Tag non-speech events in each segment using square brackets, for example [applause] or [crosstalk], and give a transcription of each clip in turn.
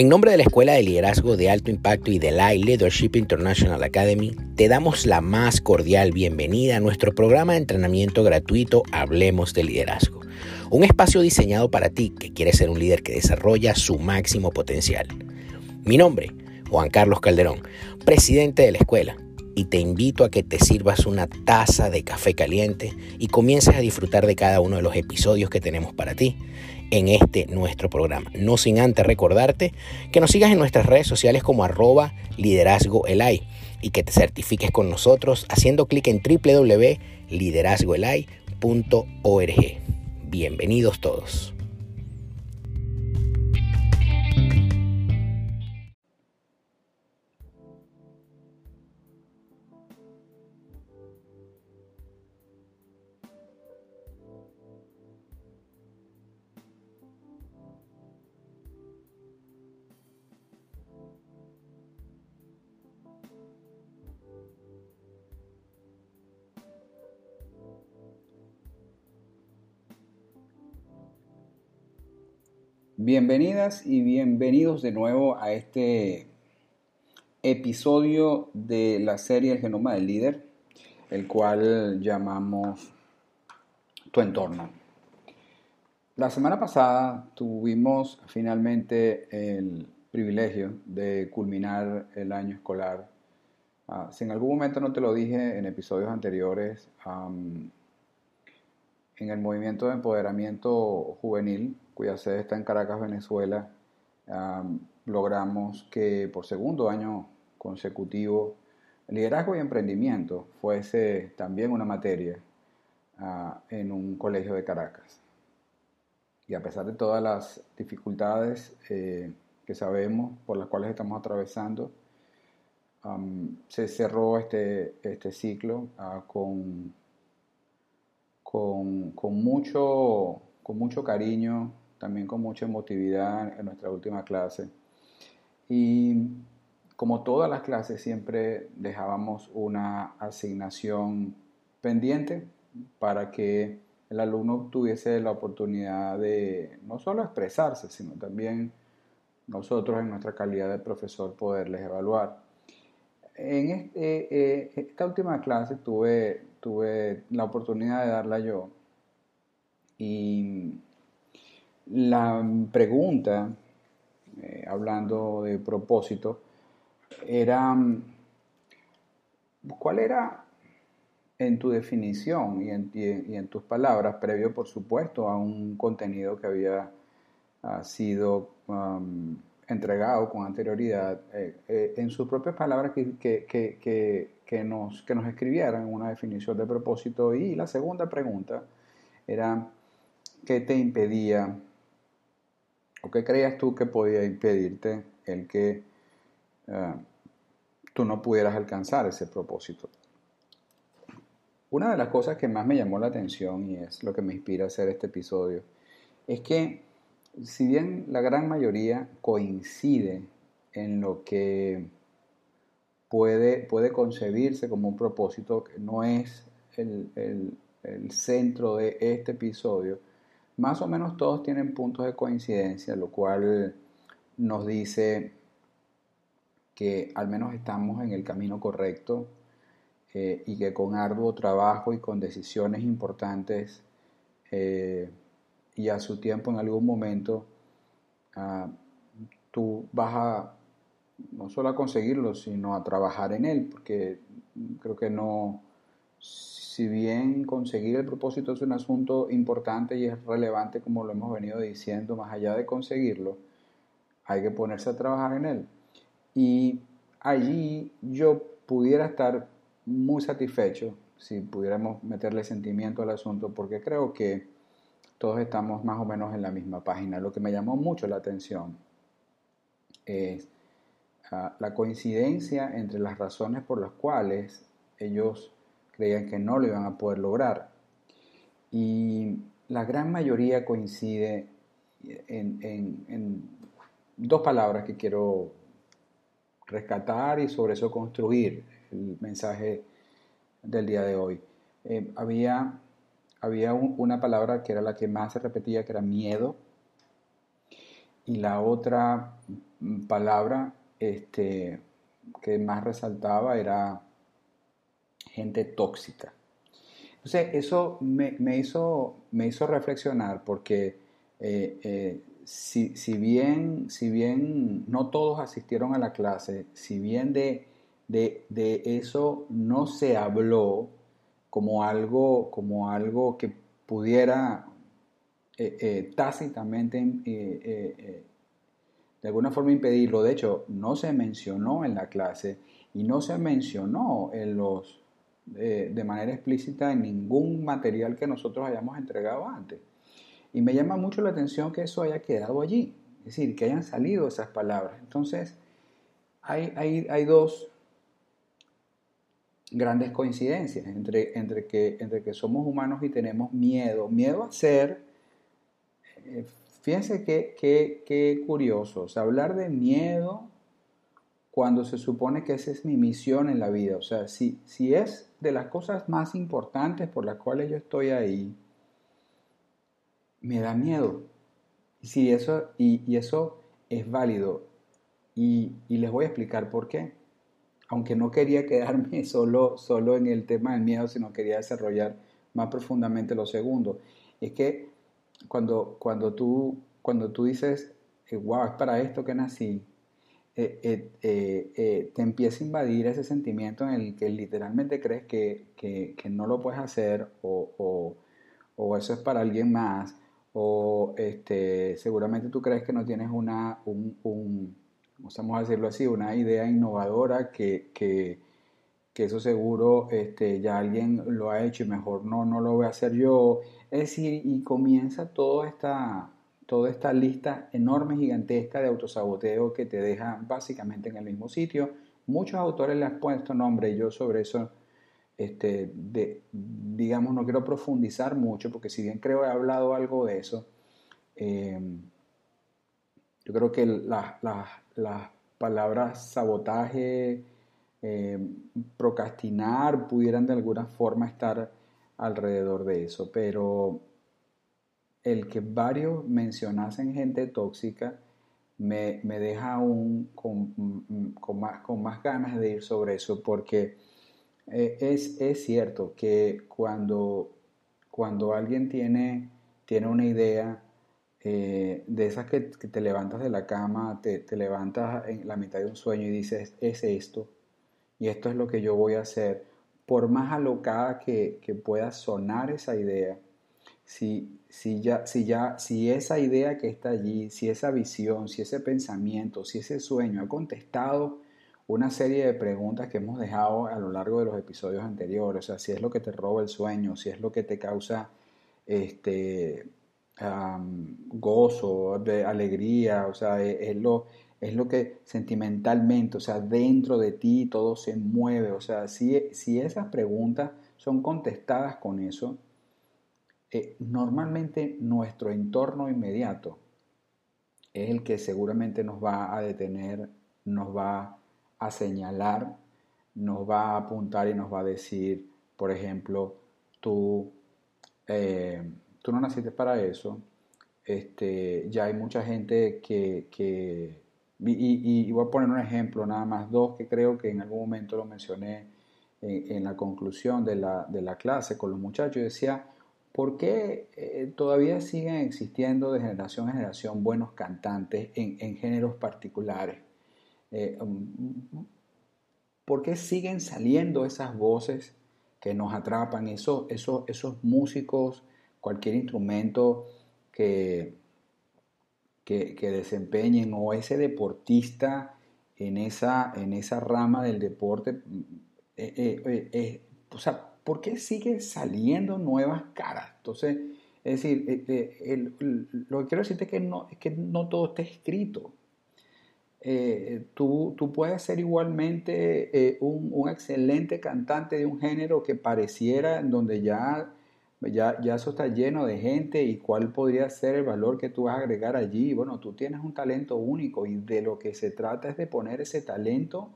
En nombre de la Escuela de Liderazgo de Alto Impacto y de la Leadership International Academy, te damos la más cordial bienvenida a nuestro programa de entrenamiento gratuito Hablemos de Liderazgo, un espacio diseñado para ti que quieres ser un líder que desarrolla su máximo potencial. Mi nombre, Juan Carlos Calderón, presidente de la escuela, y te invito a que te sirvas una taza de café caliente y comiences a disfrutar de cada uno de los episodios que tenemos para ti en este nuestro programa. No sin antes recordarte que nos sigas en nuestras redes sociales como arroba liderazgo y que te certifiques con nosotros haciendo clic en www.liderazgoelay.org. Bienvenidos todos. Bienvenidas y bienvenidos de nuevo a este episodio de la serie El genoma del líder, el cual llamamos Tu entorno. La semana pasada tuvimos finalmente el privilegio de culminar el año escolar. Ah, si en algún momento no te lo dije en episodios anteriores, en el movimiento de empoderamiento juvenil, cuya sede está en Caracas, Venezuela, logramos que por segundo año consecutivo liderazgo y emprendimiento fuese también una materia ah, en un colegio de Caracas. Y a pesar de todas las dificultades eh, que sabemos por las cuales estamos atravesando, se cerró este, este ciclo ah, con con, mucho, con mucho cariño, también con mucha emotividad en nuestra última clase. Y como todas las clases, siempre dejábamos una asignación pendiente para que el alumno tuviese la oportunidad de no solo expresarse, sino también nosotros en nuestra calidad de profesor poderles evaluar. En eh, eh, esta última clase tuve tuve la oportunidad de darla yo. Y la pregunta, eh, hablando de propósito, era, ¿cuál era en tu definición y en, tus palabras, previo por supuesto a un contenido que había ah, sido entregado con anterioridad, eh, eh, en sus propias palabras que, que, nos, que nos escribieran una definición de propósito. Y la segunda pregunta era, ¿qué te impedía o qué creías tú que podía impedirte el que eh, tú no pudieras alcanzar ese propósito? Una de las cosas que más me llamó la atención y es lo que me inspira a hacer este episodio es que si bien la gran mayoría coincide en lo que puede, puede concebirse como un propósito, que no es el, centro de este episodio, más o menos todos tienen puntos de coincidencia, lo cual nos dice que al menos estamos en el camino correcto eh, y que con arduo trabajo y con decisiones importantes eh, y a su tiempo en algún momento ah, tú vas a no solo a conseguirlo, sino a trabajar en él, porque creo que no, si bien conseguir el propósito es un asunto importante y es relevante como lo hemos venido diciendo, más allá de conseguirlo, hay que ponerse a trabajar en él. Y allí yo pudiera estar muy satisfecho si pudiéramos meterle sentimiento al asunto, porque creo que todos estamos más o menos en la misma página. Lo que me llamó mucho la atención es ah, la coincidencia entre las razones por las cuales ellos creían que no lo iban a poder lograr. Y la gran mayoría coincide en, dos palabras que quiero rescatar y sobre eso construir el mensaje del día de hoy. Eh, había había una palabra que era la que más se repetía, que era miedo. y la otra palabra este, que más resaltaba era gente tóxica. Entonces, eso me, hizo, me hizo reflexionar porque eh, eh, si, bien, si bien no todos asistieron a la clase, si bien de, de, eso no se habló como algo, como algo que pudiera eh, tácitamente de alguna forma impedirlo. De hecho, no se mencionó en la clase y no se mencionó en los, de manera explícita en ningún material que nosotros hayamos entregado antes. Y me llama mucho la atención que eso haya quedado allí, es decir, que hayan salido esas palabras. Entonces, hay, hay, hay dos grandes coincidencias entre, entre, que, entre que somos humanos y tenemos miedo. Miedo a ser eh, Fíjense qué, qué, curioso, hablar de miedo cuando se supone que esa es mi misión en la vida. O sea, si, si es de las cosas más importantes por las cuales yo estoy ahí, me da miedo. Y, eso, y, eso es válido. Y, les voy a explicar por qué. Aunque no quería quedarme [laughs] solo, solo en el tema del miedo, sino quería desarrollar más profundamente lo segundo. Es que cuando, cuando, tú, cuando tú dices, wow, es para esto que nací, eh, eh, eh, te empieza a invadir ese sentimiento en el que literalmente crees que, no lo puedes hacer o, eso es para alguien más o este, seguramente tú crees que no tienes una, un, vamos a decirlo así, una idea innovadora que, que, eso seguro este, ya alguien lo ha hecho y mejor no, no lo voy a hacer yo. Es decir, y comienza toda esta, toda esta lista enorme, gigantesca de autosaboteo que te deja básicamente en el mismo sitio. Muchos autores le han puesto nombre yo sobre eso, este, de, digamos, no quiero profundizar mucho porque si bien creo he hablado algo de eso, em, yo creo que las palabras sabotaje, em, procrastinar pudieran de alguna forma estar alrededor de eso, pero el que varios mencionasen gente tóxica me, deja aún con, más, con, más, ganas de ir sobre eso, porque eh, es, cierto que cuando, cuando alguien tiene, tiene una idea, eh, de esas que, te levantas de la cama, te, te, levantas en la mitad de un sueño y dices, es esto, y esto es lo que yo voy a hacer, por más alocada que, pueda sonar esa idea, si, si, ya, si, ya, si esa idea que está allí, si esa visión, si ese pensamiento, si ese sueño ha contestado una serie de preguntas que hemos dejado a lo largo de los episodios anteriores, o sea, si es lo que te roba el sueño, si es lo que te causa este, gozo, de alegría, o sea, es, lo, es lo que sentimentalmente, o sea, dentro de ti todo se mueve, o sea, si, si esas preguntas son contestadas con eso, eh, normalmente nuestro entorno inmediato es el que seguramente nos va a detener, nos va a señalar, nos va a apuntar y nos va a decir, por ejemplo, tú, eh, tú no naciste para eso, este, ya hay mucha gente que, que y, voy a poner un ejemplo, nada más dos que creo que en algún momento lo mencioné en, la conclusión de la, de la, clase con los muchachos. Decía, ¿por qué eh, todavía siguen existiendo de generación en generación buenos cantantes en, en géneros particulares? Eh, um, ¿Por qué siguen saliendo esas voces que nos atrapan, esos, esos, esos músicos, cualquier instrumento que que, desempeñen o ese deportista en esa, en esa rama del deporte, eh, eh, ¿por qué sigue saliendo nuevas caras? Entonces, es decir, lo que quiero decirte es que no, es que no todo está escrito. tú, tú, puedes ser igualmente un, un, excelente cantante de un género que pareciera en donde ya ya, ya eso está lleno de gente y cuál podría ser el valor que tú vas a agregar allí. Bueno, tú tienes un talento único y de lo que se trata es de poner ese talento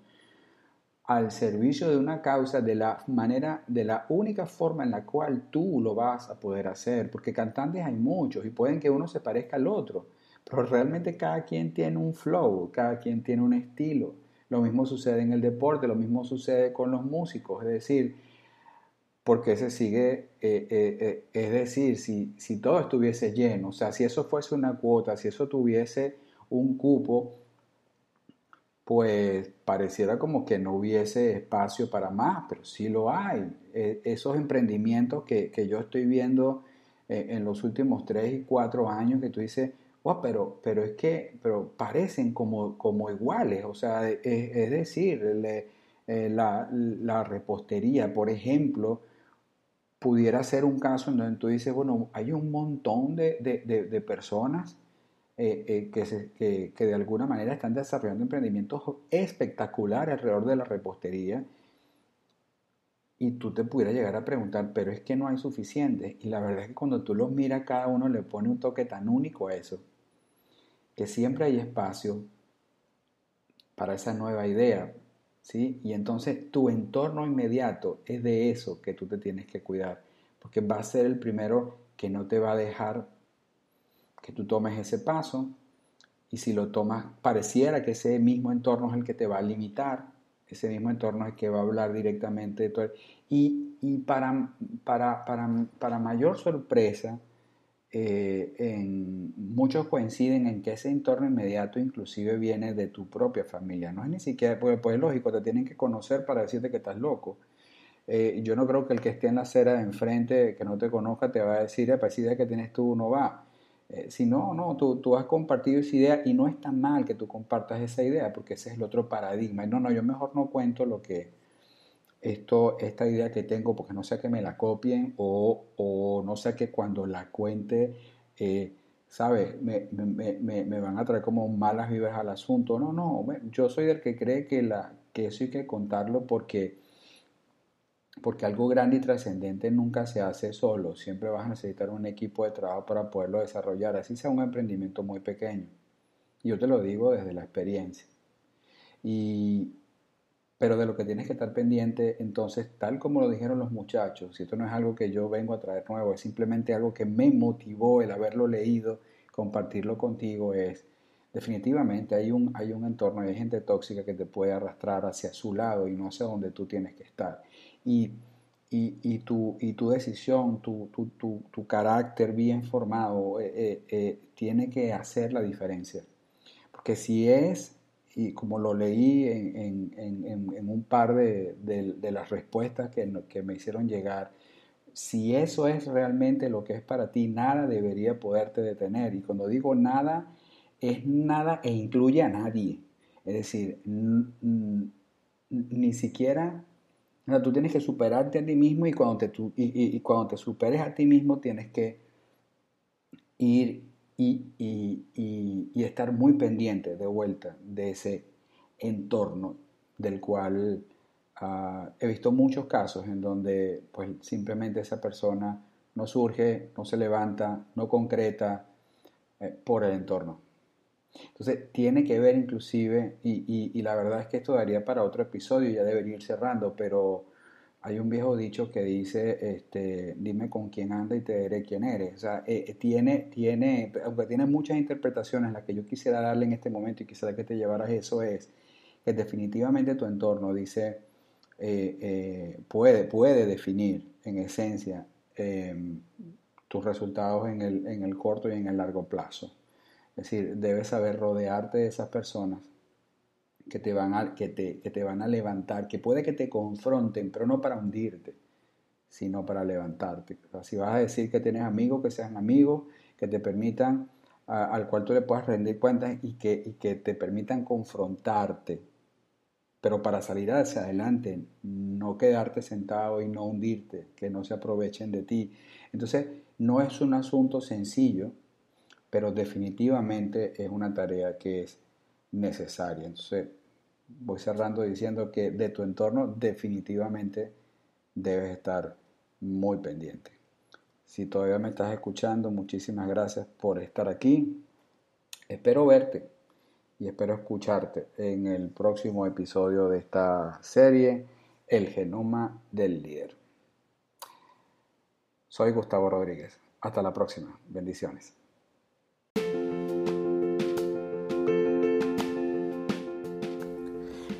al servicio de una causa de la manera, de la única forma en la cual tú lo vas a poder hacer, porque cantantes hay muchos y pueden que uno se parezca al otro, pero realmente cada quien tiene un flow, cada quien tiene un estilo. Lo mismo sucede en el deporte, lo mismo sucede con los músicos, es decir, porque se sigue, eh, eh, eh, es decir, si, si todo estuviese lleno, o sea, si eso fuese una cuota, si eso tuviese un cupo, pues pareciera como que no hubiese espacio para más, pero sí lo hay. esos emprendimientos que, que, yo estoy viendo en los últimos tres y cuatro años, que tú dices, oh, pero, pero es que pero parecen como, como iguales, o sea, es, es decir, la, la repostería, por ejemplo, pudiera ser un caso en donde tú dices, bueno, hay un montón de, de, personas eh, eh, que, de alguna manera están desarrollando emprendimientos espectaculares alrededor de la repostería. Y tú te pudieras llegar a preguntar, pero es que no hay suficiente. Y la verdad es que cuando tú los miras, cada uno le pone un toque tan único a eso, que siempre hay espacio para esa nueva idea, ¿sí? Y entonces tu entorno inmediato es de eso que tú te tienes que cuidar, porque va a ser el primero que no te va a dejar que tú tomes ese paso, y si lo tomas, pareciera que ese mismo entorno es el que te va a limitar, ese mismo entorno es el que va a hablar directamente de todo. Y, y para, para, para, para mayor sorpresa, eh, en, muchos coinciden en que ese entorno inmediato inclusive viene de tu propia familia. No es ni siquiera, pues, pues es lógico, te tienen que conocer para decirte que estás loco. Eh, yo no creo que el que esté en la acera de enfrente, que no te conozca, te va a decir, esa idea que tienes tú no va. Eh, si no, no, tú, tú, has compartido esa idea y no es tan mal que tú compartas esa idea, porque ese es el otro paradigma. Y no, no, yo mejor no cuento lo que, esto, esta idea que tengo porque no sea que me la copien o, o no sea que cuando la cuente, eh, ¿sabes? Me, me, me, van a traer como malas vibras al asunto. No, no, yo soy del que cree que, la, que eso hay que contarlo porque, porque algo grande y trascendente nunca se hace solo. Siempre vas a necesitar un equipo de trabajo para poderlo desarrollar, así sea un emprendimiento muy pequeño. Yo te lo digo desde la experiencia. Y, pero de lo que tienes que estar pendiente, entonces, tal como lo dijeron los muchachos, si esto no es algo que yo vengo a traer nuevo, es simplemente algo que me motivó el haberlo leído, compartirlo contigo, es definitivamente hay un, hay un entorno, hay gente tóxica que te puede arrastrar hacia su lado y no hacia donde tú tienes que estar. Y, y, y, tu, y tu decisión, tu, tu, tu, tu carácter bien formado, eh, eh, eh, tiene que hacer la diferencia. Porque si es y como lo leí en, en, en, un par de, de, las respuestas que, que, me hicieron llegar, si eso es realmente lo que es para ti, nada debería poderte detener. Y cuando digo nada, es nada e incluye a nadie. Es decir, ni siquiera, tú tienes que superarte a ti mismo y cuando te, y, y cuando te superes a ti mismo tienes que ir y, estar muy pendiente de vuelta de ese entorno del cual ah, he visto muchos casos en donde pues simplemente esa persona no surge, no se levanta, no concreta eh, por el entorno. Entonces tiene que ver inclusive, y, y, la verdad es que esto daría para otro episodio, ya debería ir cerrando, pero hay un viejo dicho que dice, este, dime con quién anda y te diré quién eres. O sea, eh, eh, tiene, tiene, aunque tiene muchas interpretaciones, la que yo quisiera darle en este momento y quisiera que te llevaras eso es que definitivamente tu entorno dice, eh, puede, puede definir en esencia em, tus resultados en el, en el corto y en el largo plazo. Es decir, debes saber rodearte de esas personas que te van a, que te, que te van a levantar, que puede que te confronten, pero no para hundirte, sino para levantarte. si vas a decir que tienes amigos, que sean amigos, que te permitan, al cual tú le puedas rendir cuentas y que, y que te permitan confrontarte, pero para salir hacia adelante, no quedarte sentado y no hundirte, que no se aprovechen de ti. Entonces, no es un asunto sencillo, pero definitivamente es una tarea que es necesaria. Entonces, voy cerrando diciendo que de tu entorno definitivamente debes estar muy pendiente. Si todavía me estás escuchando, muchísimas gracias por estar aquí. Espero verte y espero escucharte en el próximo episodio de esta serie, El genoma del líder. Soy Gustavo Rodríguez. Hasta la próxima. Bendiciones.